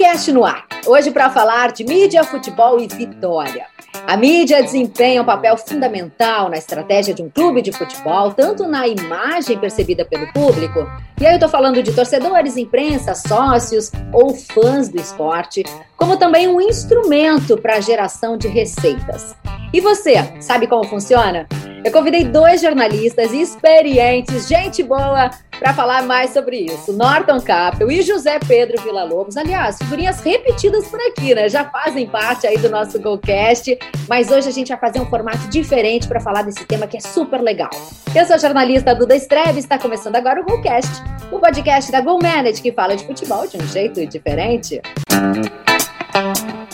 Golcast no ar. Hoje para falar de mídia, futebol e vitória. A mídia desempenha um papel fundamental na estratégia de um clube de futebol, tanto na imagem percebida pelo público, e aí eu estou falando de torcedores, imprensa, sócios ou fãs do esporte, como também um instrumento para a geração de receitas. E você, sabe como funciona? Eu convidei dois jornalistas experientes, gente boa, para falar mais sobre isso. Norton Capel e José Pedro Villa-Lobos. Aliás, figurinhas repetidas por aqui, né? Já fazem parte aí do nosso GoCast, mas hoje a gente vai fazer um formato diferente para falar desse tema que é super legal. Eu sou a jornalista Duda Estreve e está começando agora o GoCast, o podcast da GoManage que fala de futebol de um jeito diferente.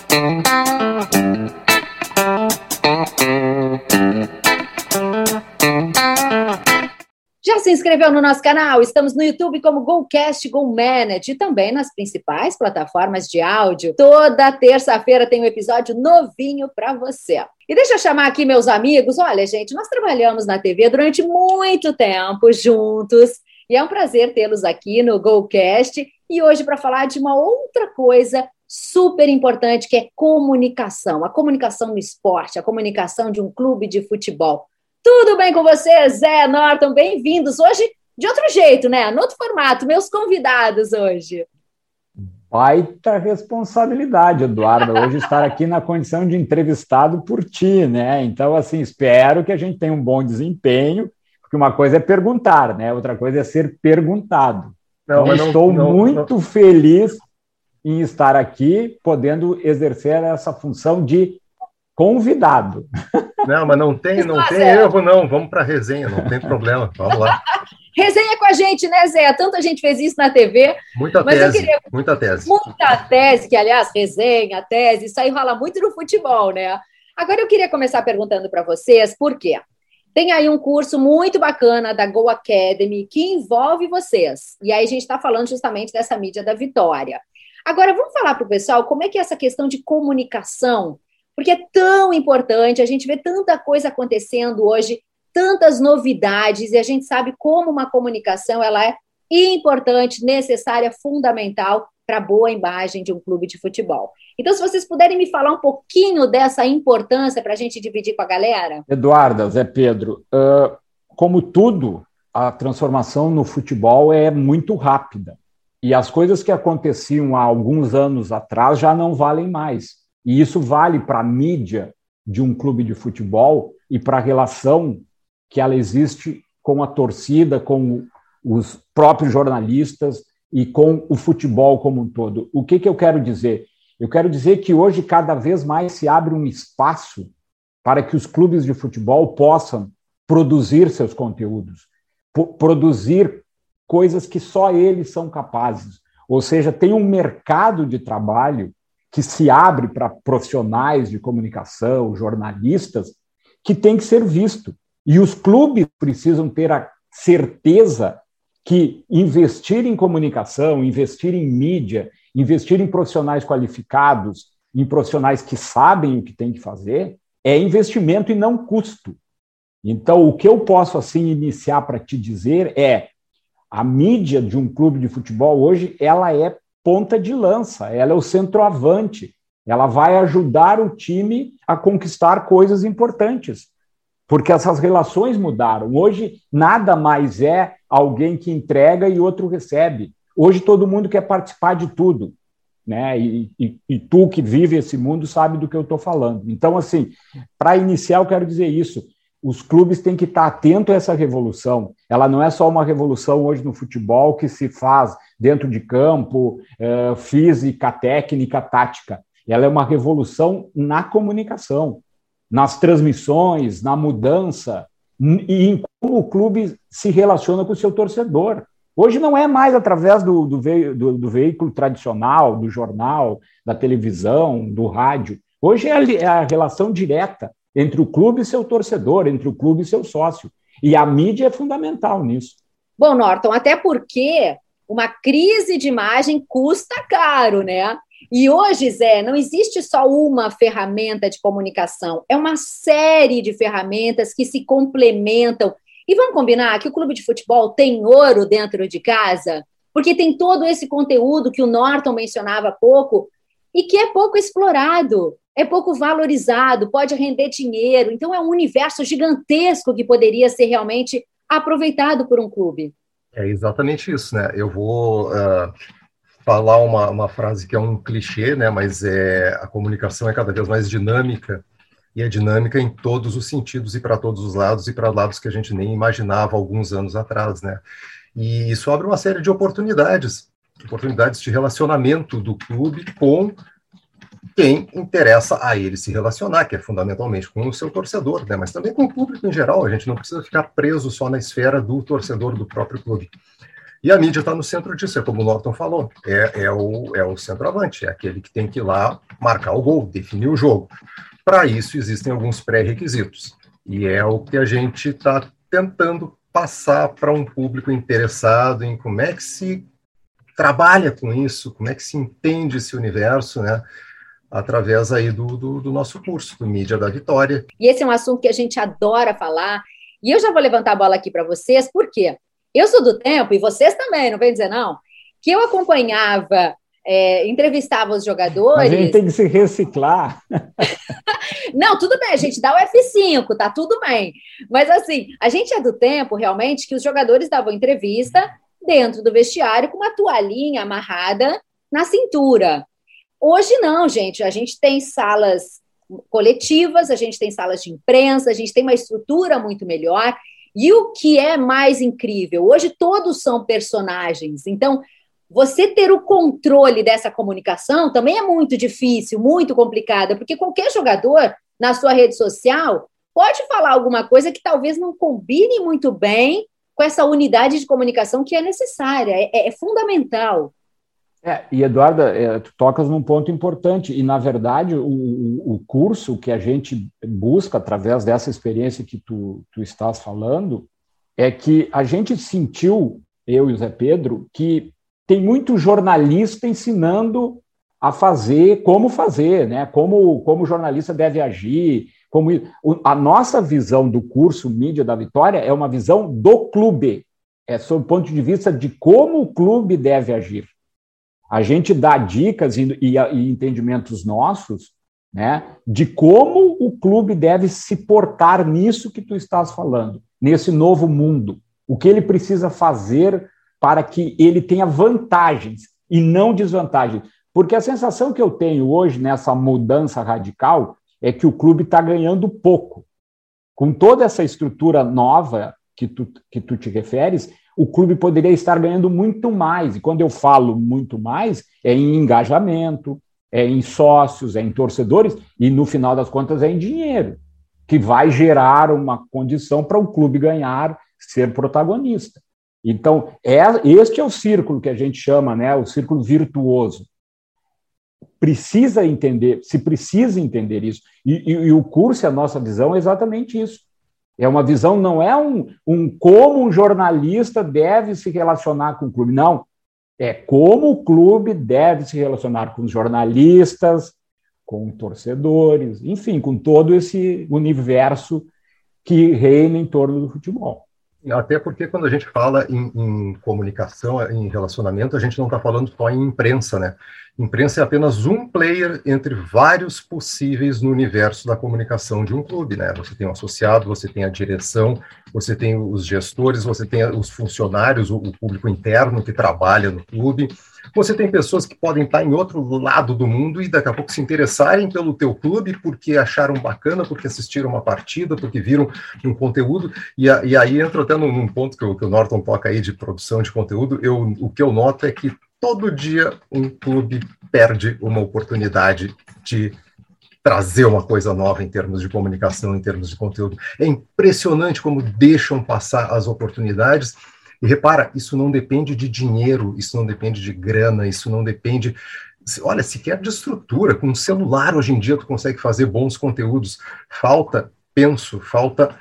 Já se inscreveu no nosso canal? Estamos no YouTube como GoCast Go Manage e também nas principais plataformas de áudio. Toda terça-feira tem um episódio novinho para você. E deixa eu chamar aqui meus amigos. Olha, gente, nós trabalhamos na TV durante muito tempo juntos e é um prazer tê-los aqui no GoCast e hoje para falar de uma outra coisa super importante que é comunicação, a comunicação no esporte, a comunicação de um clube de futebol. Tudo bem com você, Zé Norton? Bem-vindos. Hoje, de outro jeito, né? No outro formato, meus convidados hoje. Baita responsabilidade, Eduardo, hoje estar aqui na condição de entrevistado por ti, né? Então, assim, espero que a gente tenha um bom desempenho, porque uma coisa é perguntar, né? Outra coisa é ser perguntado. Não, então, não, estou não, muito feliz em estar aqui, podendo exercer essa função de convidado. Não, mas não tem, não tem erro, não. Vamos para a resenha, não tem problema. Vamos lá. Resenha com a gente, né, Zé? Tanta gente fez isso na TV. Muita tese, queria... muita tese. Muita tese, que, aliás, resenha, tese, isso aí rola muito no futebol, né? Agora eu queria começar perguntando para vocês por quê. Tem aí um curso muito bacana da Go Academy que envolve vocês. E aí a gente está falando justamente dessa mídia da vitória. Agora, vamos falar para o pessoal como é que é essa questão de comunicação porque é tão importante, a gente vê tanta coisa acontecendo hoje, tantas novidades, e a gente sabe como uma comunicação ela é importante, necessária, fundamental para a boa imagem de um clube de futebol. Então, se vocês puderem me falar um pouquinho dessa importância para a gente dividir com a galera. Eduarda, Zé Pedro, uh, como tudo, a transformação no futebol é muito rápida. E as coisas que aconteciam há alguns anos atrás já não valem mais. E isso vale para a mídia de um clube de futebol e para a relação que ela existe com a torcida, com os próprios jornalistas e com o futebol como um todo. O que, que eu quero dizer? Eu quero dizer que hoje cada vez mais se abre um espaço para que os clubes de futebol possam produzir seus conteúdos, produzir coisas que só eles são capazes. Ou seja, tem um mercado de trabalho que se abre para profissionais de comunicação, jornalistas, que tem que ser visto. E os clubes precisam ter a certeza que investir em comunicação, investir em mídia, investir em profissionais qualificados, em profissionais que sabem o que tem que fazer, é investimento e não custo. Então, o que eu posso assim iniciar para te dizer é a mídia de um clube de futebol hoje ela é ponta de lança, ela é o centroavante, ela vai ajudar o time a conquistar coisas importantes, porque essas relações mudaram. Hoje, nada mais é alguém que entrega e outro recebe. Hoje, todo mundo quer participar de tudo. Né? E, e, e tu que vive esse mundo sabe do que eu estou falando. Então, assim, para iniciar, eu quero dizer isso os clubes têm que estar atentos a essa revolução. Ela não é só uma revolução hoje no futebol que se faz dentro de campo, uh, física, técnica, tática. Ela é uma revolução na comunicação, nas transmissões, na mudança e em como o clube se relaciona com o seu torcedor. Hoje não é mais através do, do, do, do veículo tradicional, do jornal, da televisão, do rádio. Hoje é a, é a relação direta entre o clube e seu torcedor, entre o clube e seu sócio. E a mídia é fundamental nisso. Bom, Norton, até porque uma crise de imagem custa caro, né? E hoje, Zé, não existe só uma ferramenta de comunicação, é uma série de ferramentas que se complementam. E vamos combinar que o clube de futebol tem ouro dentro de casa? porque tem todo esse conteúdo que o Norton mencionava há pouco e que é pouco explorado, é pouco valorizado, pode render dinheiro. Então, é um universo gigantesco que poderia ser realmente aproveitado por um clube. É exatamente isso, né? Eu vou uh, falar uma, uma frase que é um clichê, né? Mas é a comunicação é cada vez mais dinâmica e é dinâmica em todos os sentidos e para todos os lados e para lados que a gente nem imaginava alguns anos atrás, né? E isso abre uma série de oportunidades, oportunidades de relacionamento do clube com quem interessa a ele se relacionar, que é fundamentalmente com o seu torcedor, né? mas também com o público em geral. A gente não precisa ficar preso só na esfera do torcedor do próprio clube. E a mídia está no centro disso, é como o Norton falou, é, é, o, é o centroavante, é aquele que tem que ir lá marcar o gol, definir o jogo. Para isso, existem alguns pré-requisitos, e é o que a gente está tentando passar para um público interessado em como é que se trabalha com isso, como é que se entende esse universo, né? Através aí do, do, do, nosso curso, do Mídia da Vitória. E esse é um assunto que a gente adora falar, e eu já vou levantar a bola aqui para vocês, por quê? Eu sou do tempo, e vocês também, não vem dizer não, que eu acompanhava, é, entrevistava os jogadores... a gente tem que se reciclar. não, tudo bem, a gente dá o F5, tá tudo bem. Mas assim, a gente é do tempo, realmente, que os jogadores davam entrevista dentro do vestiário com uma toalhinha amarrada na cintura. Hoje não, gente. A gente tem salas coletivas, a gente tem salas de imprensa, a gente tem uma estrutura muito melhor. E o que é mais incrível, hoje todos são personagens. Então, você ter o controle dessa comunicação também é muito difícil, muito complicada, porque qualquer jogador na sua rede social pode falar alguma coisa que talvez não combine muito bem com essa unidade de comunicação que é necessária, é, é fundamental. É, e Eduarda, é, tu tocas num ponto importante, e na verdade o, o, curso que a gente busca através dessa experiência que tu, tu estás falando, é que a gente sentiu, eu e o Zé Pedro, que tem muito jornalista ensinando a fazer, como fazer, né? como, como o jornalista deve agir, como a nossa visão do curso Mídia da Vitória é uma visão do clube, é sob o ponto de vista de como o clube deve agir. A gente dá dicas e, e, e entendimentos nossos né, de como o clube deve se portar nisso que tu estás falando, nesse novo mundo. O que ele precisa fazer para que ele tenha vantagens e não desvantagens. Porque a sensação que eu tenho hoje nessa mudança radical é que o clube está ganhando pouco. Com toda essa estrutura nova que tu, que tu te referes, o clube poderia estar ganhando muito mais. E quando eu falo muito mais, é em engajamento, é em sócios, é em torcedores, e no final das contas é em dinheiro, que vai gerar uma condição para o clube ganhar, ser protagonista. Então, é, este é o círculo que a gente chama, né, o círculo virtuoso. Precisa entender, se precisa entender isso. E, e, e o curso, a nossa visão, é exatamente isso. É uma visão, não é um, um como um jornalista deve se relacionar com o clube, não. É como o clube deve se relacionar com os jornalistas, com torcedores, enfim, com todo esse universo que reina em torno do futebol. Até porque quando a gente fala em, em comunicação, em relacionamento, a gente não está falando só em imprensa, né? Imprensa é apenas um player entre vários possíveis no universo da comunicação de um clube, né? Você tem o associado, você tem a direção, você tem os gestores, você tem os funcionários, o, público interno que trabalha no clube. Você tem pessoas que podem estar em outro lado do mundo e daqui a pouco se interessarem pelo teu clube porque acharam bacana, porque assistiram uma partida, porque viram um conteúdo. E, a, e aí entra até num, ponto que o, que o Norton toca aí de produção de conteúdo. Eu, o que eu noto é que todo dia um clube perde uma oportunidade de trazer uma coisa nova em termos de comunicação, em termos de conteúdo. É impressionante como deixam passar as oportunidades. E repara, isso não depende de dinheiro, isso não depende de grana, isso não depende. Olha, sequer de estrutura. Com um celular hoje em dia tu consegue fazer bons conteúdos. Falta, penso, falta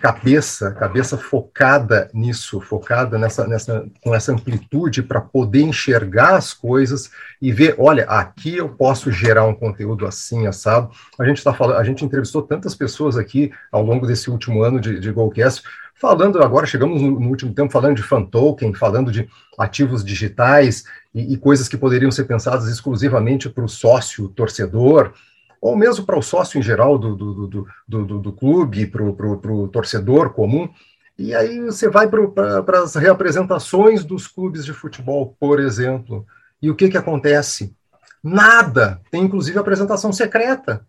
cabeça, cabeça focada nisso, focada nessa, nessa, com essa amplitude para poder enxergar as coisas e ver, olha, aqui eu posso gerar um conteúdo assim, assado. A gente está falando, a gente entrevistou tantas pessoas aqui ao longo desse último ano de, de Golcast, falando agora, chegamos no, no último tempo falando de fan token, falando de ativos digitais e, e coisas que poderiam ser pensadas exclusivamente para o sócio torcedor, ou mesmo para o sócio em geral do, do, do, do, do clube, para o torcedor comum. E aí você vai para as reapresentações dos clubes de futebol, por exemplo. E o que, que acontece? Nada. Tem inclusive apresentação secreta.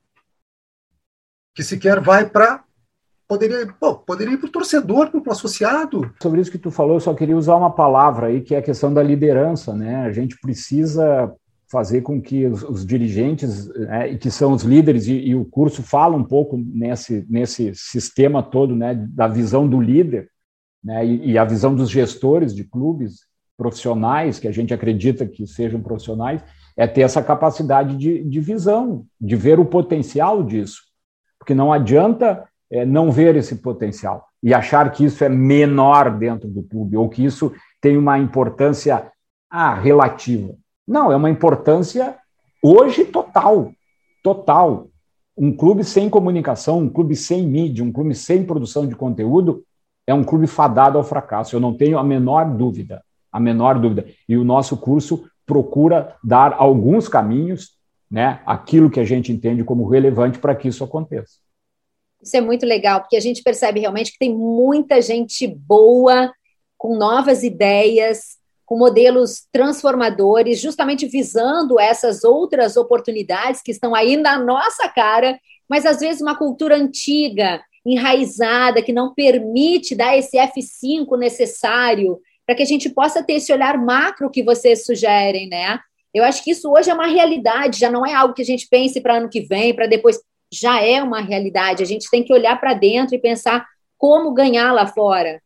Que sequer vai para poderia, pô, poderia ir para o torcedor, para o associado. Sobre isso que tu falou, eu só queria usar uma palavra aí, que é a questão da liderança, né? A gente precisa fazer com que os, os dirigentes, né, que são os líderes, e, e, o curso fala um pouco nesse, nesse sistema todo, né, da visão do líder, né, e, e a visão dos gestores de clubes profissionais, que a gente acredita que sejam profissionais, é ter essa capacidade de, de visão, de ver o potencial disso. Porque não adianta é, não ver esse potencial e achar que isso é menor dentro do clube ou que isso tem uma importância ah, relativa. Não, é uma importância hoje total, total. Um clube sem comunicação, um clube sem mídia, um clube sem produção de conteúdo é um clube fadado ao fracasso. Eu não tenho a menor dúvida, a menor dúvida. E o nosso curso procura dar alguns caminhos, né, aquilo que a gente entende como relevante para que isso aconteça. Isso é muito legal, porque a gente percebe realmente que tem muita gente boa, com novas ideias, com modelos transformadores, justamente visando essas outras oportunidades que estão aí na nossa cara, mas às vezes uma cultura antiga, enraizada, que não permite dar esse F5 necessário para que a gente possa ter esse olhar macro que vocês sugerem, né? Eu acho que isso hoje é uma realidade, já não é algo que a gente pense para ano que vem, para depois já é uma realidade. A gente tem que olhar para dentro e pensar como ganhar lá fora.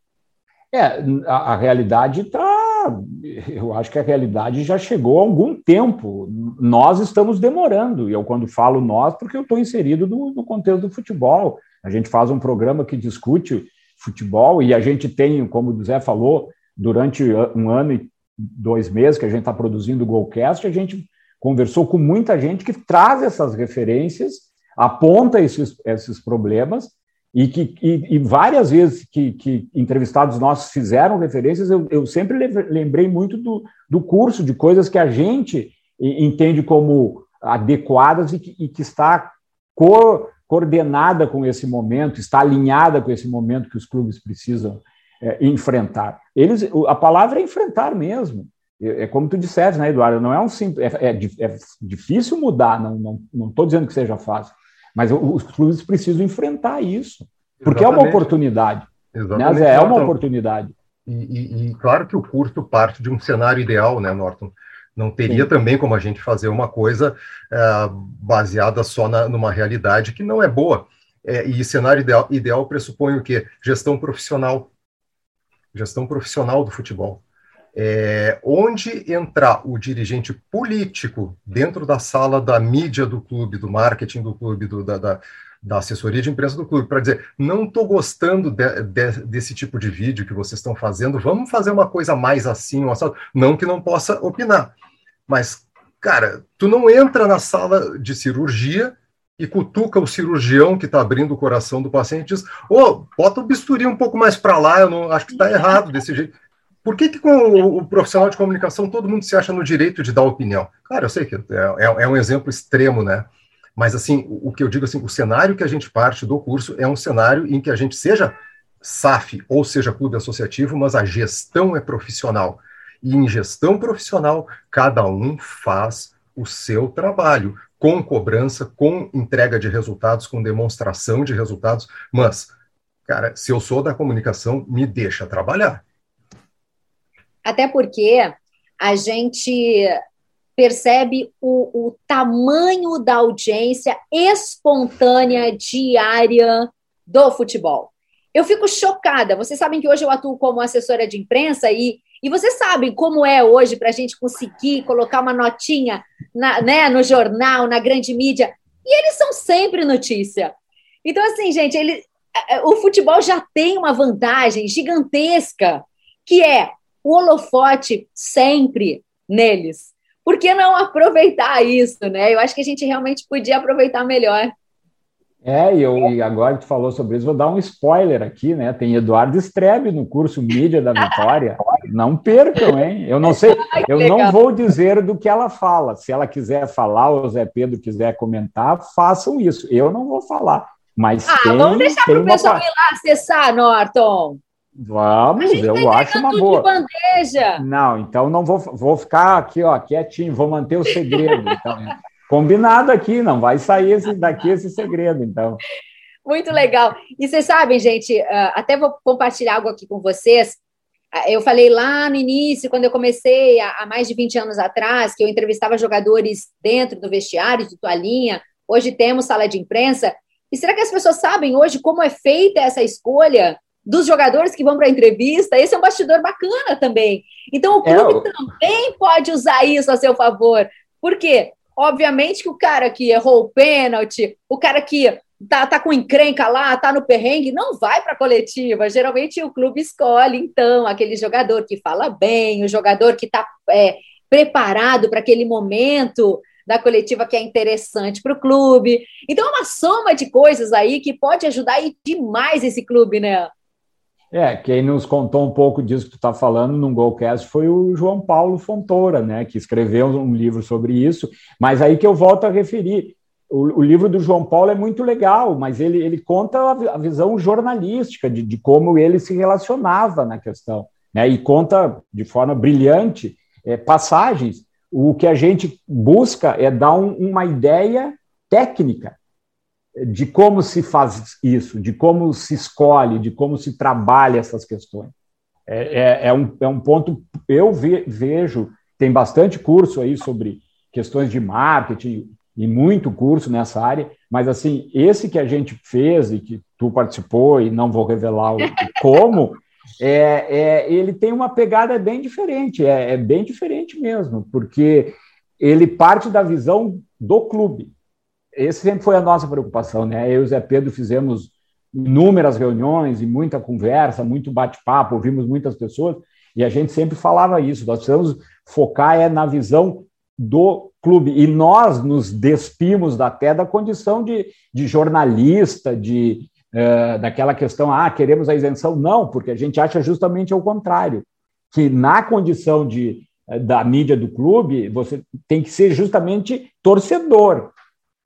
É, a, a realidade está. Eu acho que a realidade já chegou há algum tempo. Nós estamos demorando. E eu, quando falo nós, porque eu estou inserido no, no contexto do futebol. A gente faz um programa que discute futebol e a gente tem, como o Zé falou, durante um ano e dois meses que a gente está produzindo o Golcast, a gente conversou com muita gente que traz essas referências aponta esses, esses problemas e que e, e várias vezes que, que, entrevistados nossos fizeram referências, eu, eu sempre lembrei muito do, do curso, de coisas que a gente entende como adequadas e que, e que está co coordenada com esse momento, está alinhada com esse momento que os clubes precisam é, enfrentar. Eles, a palavra é enfrentar mesmo. É, é como tu disseste, né, Eduardo? Não é um simples, é, é, é difícil mudar. Não estou não, não dizendo que seja fácil, mas os clubes precisam enfrentar isso, porque Exatamente. é uma oportunidade. Exatamente. Né? É uma oportunidade. E, e, e, claro que o curto parte de um cenário ideal, né, Norton? Não teria Sim. também como a gente fazer uma coisa uh, baseada só na, numa realidade que não é boa. É, e cenário ideal, ideal pressupõe o quê? Gestão profissional. Gestão profissional do futebol. É, onde entrar o dirigente político dentro da sala da mídia do clube, do marketing do clube, do, da, da, da, assessoria de imprensa do clube, para dizer: não estou gostando de, de, desse tipo de vídeo que vocês estão fazendo, vamos fazer uma coisa mais assim, não que não possa opinar, mas, cara, tu não entra na sala de cirurgia e cutuca o cirurgião que está abrindo o coração do paciente e diz: ô, oh, bota o bisturi um pouco mais para lá, eu não acho que está errado desse jeito. Por que, que com o, profissional de comunicação todo mundo se acha no direito de dar opinião? Claro, eu sei que é, é, é um exemplo extremo, né? Mas, assim, o, o, que eu digo, assim, o cenário que a gente parte do curso é um cenário em que a gente seja SAF ou seja clube associativo, mas a gestão é profissional. E em gestão profissional, cada um faz o seu trabalho, com cobrança, com entrega de resultados, com demonstração de resultados, mas, cara, se eu sou da comunicação, me deixa trabalhar até porque a gente percebe o, o tamanho da audiência espontânea diária do futebol. Eu fico chocada. Vocês sabem que hoje eu atuo como assessora de imprensa e, e vocês sabem como é hoje para a gente conseguir colocar uma notinha na, né, no jornal, na grande mídia. E eles são sempre notícia. Então, assim, gente, ele, o futebol já tem uma vantagem gigantesca, que é o holofote sempre neles. Por que não aproveitar isso, né? Eu acho que a gente realmente podia aproveitar melhor. É, e, eu, e agora que tu falou sobre isso, vou dar um spoiler aqui, né? Tem Eduardo Strebe no curso Mídia da Vitória. Não percam, hein? Eu não sei, eu não vou dizer do que ela fala. Se ela quiser falar, ou o Zé Pedro quiser comentar, façam isso. Eu não vou falar. Mas ah, tem, vamos deixar para o pessoal uma... ir lá acessar, Norton. Vamos, eu tá acho uma boa. bandeja. Não, então não vou, vou ficar aqui, ó, quietinho, vou manter o segredo. Então, combinado aqui, não vai sair esse, daqui esse segredo, então. Muito legal. E vocês sabem, gente, ah, até vou compartilhar algo aqui com vocês. Ah, eu falei lá no início, quando eu comecei, há mais de 20 anos atrás, que eu entrevistava jogadores dentro do vestiário, de toalhinha. Hoje temos sala de imprensa. E será que as pessoas sabem hoje como é feita essa escolha? Dos jogadores que vão para a entrevista, esse é um bastidor bacana também. Então, o clube é, também pode usar isso a seu favor. Por quê? Obviamente que o cara que errou o pênalti, o cara que tá, tá com encrenca lá, tá no perrengue, não vai para a coletiva. Geralmente o clube escolhe, então, aquele jogador que fala bem, o jogador que está é, preparado para aquele momento da coletiva que é interessante para o clube. Então, é uma soma de coisas aí que pode ajudar demais esse clube, né? É, quem nos contou um pouco disso que tu está falando no Golcast foi o João Paulo Fontoura, né, que escreveu um livro sobre isso, mas aí que eu volto a referir. O, o livro do João Paulo é muito legal, mas ele, ele conta a, a visão jornalística de, de, como ele se relacionava na questão, né, e conta de forma brilhante é, passagens. O que a gente busca é dar um, uma ideia técnica de como se faz isso, de como se escolhe, de como se trabalha essas questões. É, é, é um, é um ponto, eu ve, vejo, tem bastante curso aí sobre questões de marketing e muito curso nessa área, mas assim, esse que a gente fez e que tu participou e não vou revelar o como, é, é, ele tem uma pegada bem diferente, é, é bem diferente mesmo, porque ele parte da visão do clube, esse sempre foi a nossa preocupação, né? Eu e o Zé Pedro fizemos inúmeras reuniões e muita conversa, muito bate-papo, ouvimos muitas pessoas, e a gente sempre falava isso, nós precisamos focar é na visão do clube, e nós nos despimos até da condição de, de jornalista, de uh, daquela questão, ah, queremos a isenção, não, porque a gente acha justamente o contrário, que na condição de da mídia do clube, você tem que ser justamente torcedor,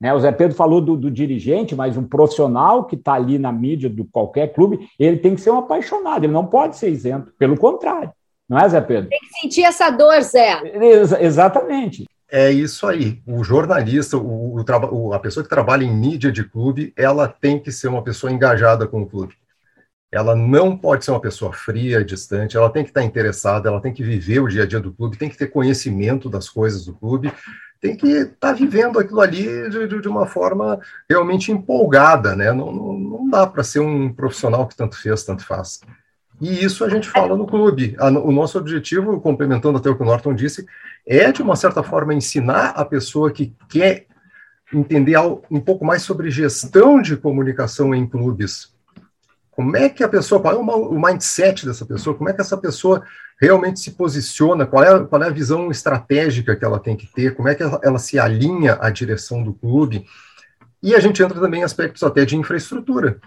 né? O Zé Pedro falou do, do dirigente, mas um profissional que está ali na mídia de qualquer clube, ele tem que ser um apaixonado, ele não pode ser isento, pelo contrário. Não é, Zé Pedro? Tem que sentir essa dor, Zé. Ex exatamente. É isso aí. O jornalista, o, o, a pessoa que trabalha em mídia de clube, ela tem que ser uma pessoa engajada com o clube. Ela não pode ser uma pessoa fria, distante, ela tem que estar interessada, ela tem que viver o dia a dia do clube, tem que ter conhecimento das coisas do clube, tem que estar tá vivendo aquilo ali de, de, uma forma realmente empolgada, né? Não, não, não dá para ser um profissional que tanto fez, tanto faz. E isso a gente fala no clube. O nosso objetivo, complementando até o que o Norton disse, é, de uma certa forma, ensinar a pessoa que quer entender um pouco mais sobre gestão de comunicação em clubes, como é que a pessoa, qual é o mindset dessa pessoa, como é que essa pessoa realmente se posiciona, qual é, qual é a visão estratégica que ela tem que ter, como é que ela, ela se alinha à direção do clube. E a gente entra também em aspectos até de infraestrutura.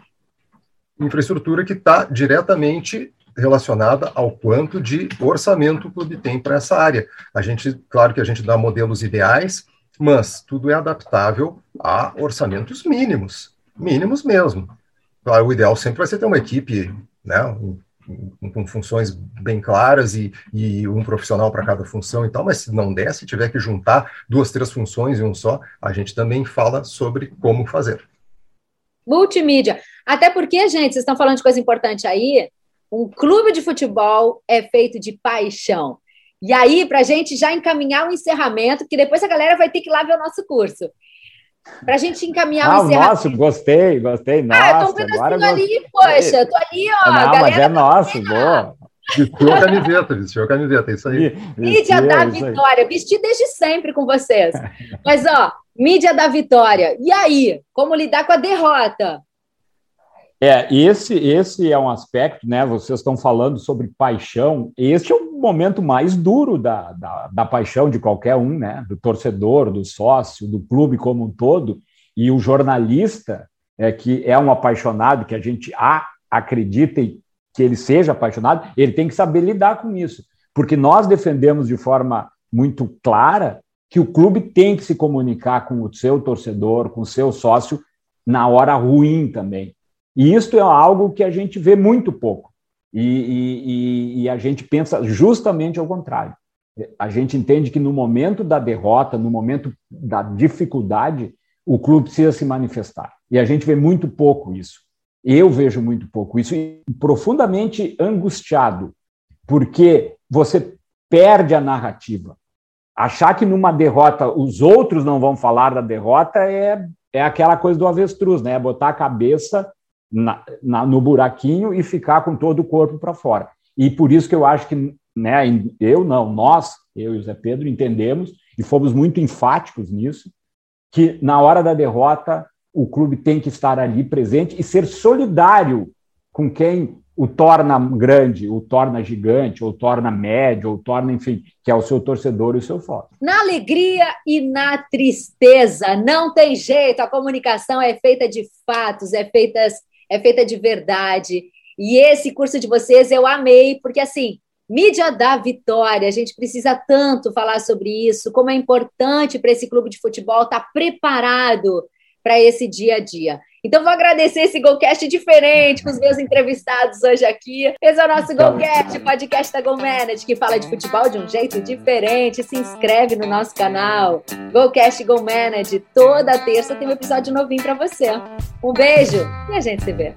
Infraestrutura que está diretamente relacionada ao quanto de orçamento o clube tem para essa área. A gente, claro que a gente dá modelos ideais, mas tudo é adaptável a orçamentos mínimos, mínimos mesmo. Claro, o ideal sempre vai ser ter uma equipe, né, com funções bem claras e, e um profissional para cada função e tal, mas se não der, se tiver que juntar duas, três funções em um só, a gente também fala sobre como fazer. Multimídia. Até porque, gente, vocês estão falando de coisa importante aí, um clube de futebol é feito de paixão. E aí, para a gente já encaminhar o encerramento, que depois a galera vai ter que ir lá ver o nosso curso para a gente encaminhar ah, o encerramento. Nossa, gostei, gostei. Nossa, ah, eu tô vendo agora ali, poxa, eu tô ali, ó. Não, mas é nosso, boa. Vestiu a camiseta, vestiu a camiseta, é isso aí. Mídia da é Vitória, vesti desde sempre com vocês. Mas, ó, mídia da Vitória. E aí, como lidar com a derrota? É, esse, esse é um aspecto, né? Vocês estão falando sobre paixão. Este é o momento mais duro da, da, da, paixão de qualquer um, né? Do torcedor, do sócio, do clube como um todo. E o jornalista, é, que é um apaixonado, que a gente acredita que ele seja apaixonado, ele tem que saber lidar com isso. Porque nós defendemos de forma muito clara que o clube tem que se comunicar com o seu torcedor, com o seu sócio, na hora ruim também. E isso é algo que a gente vê muito pouco. E, e, e, a gente pensa justamente ao contrário. A gente entende que no momento da derrota, no momento da dificuldade, o clube precisa se manifestar. E a gente vê muito pouco isso. Eu vejo muito pouco isso, e profundamente angustiado, porque você perde a narrativa. Achar que numa derrota os outros não vão falar da derrota é, é aquela coisa do avestruz, né? É botar a cabeça na, na, no buraquinho e ficar com todo o corpo para fora. E por isso que eu acho que, né, eu não, nós, eu e o Zé Pedro, entendemos e fomos muito enfáticos nisso, que na hora da derrota o clube tem que estar ali presente e ser solidário com quem o torna grande, o torna gigante, ou torna médio, ou torna, enfim, que é o seu torcedor e o seu foco. Na alegria e na tristeza, não tem jeito, a comunicação é feita de fatos, é feita, é feita de verdade. E esse curso de vocês eu amei, porque assim, mídia da vitória, a gente precisa tanto falar sobre isso, como é importante para esse clube de futebol estar tá preparado para esse dia a dia. Então, vou agradecer esse Golcast diferente com os meus entrevistados hoje aqui. Esse é o nosso então, Golcast, podcast da Go Manage, que fala de futebol de um jeito diferente. Se inscreve no nosso canal. Golcast Go Manage, toda terça tem um episódio novinho para você. Um beijo e a gente se vê.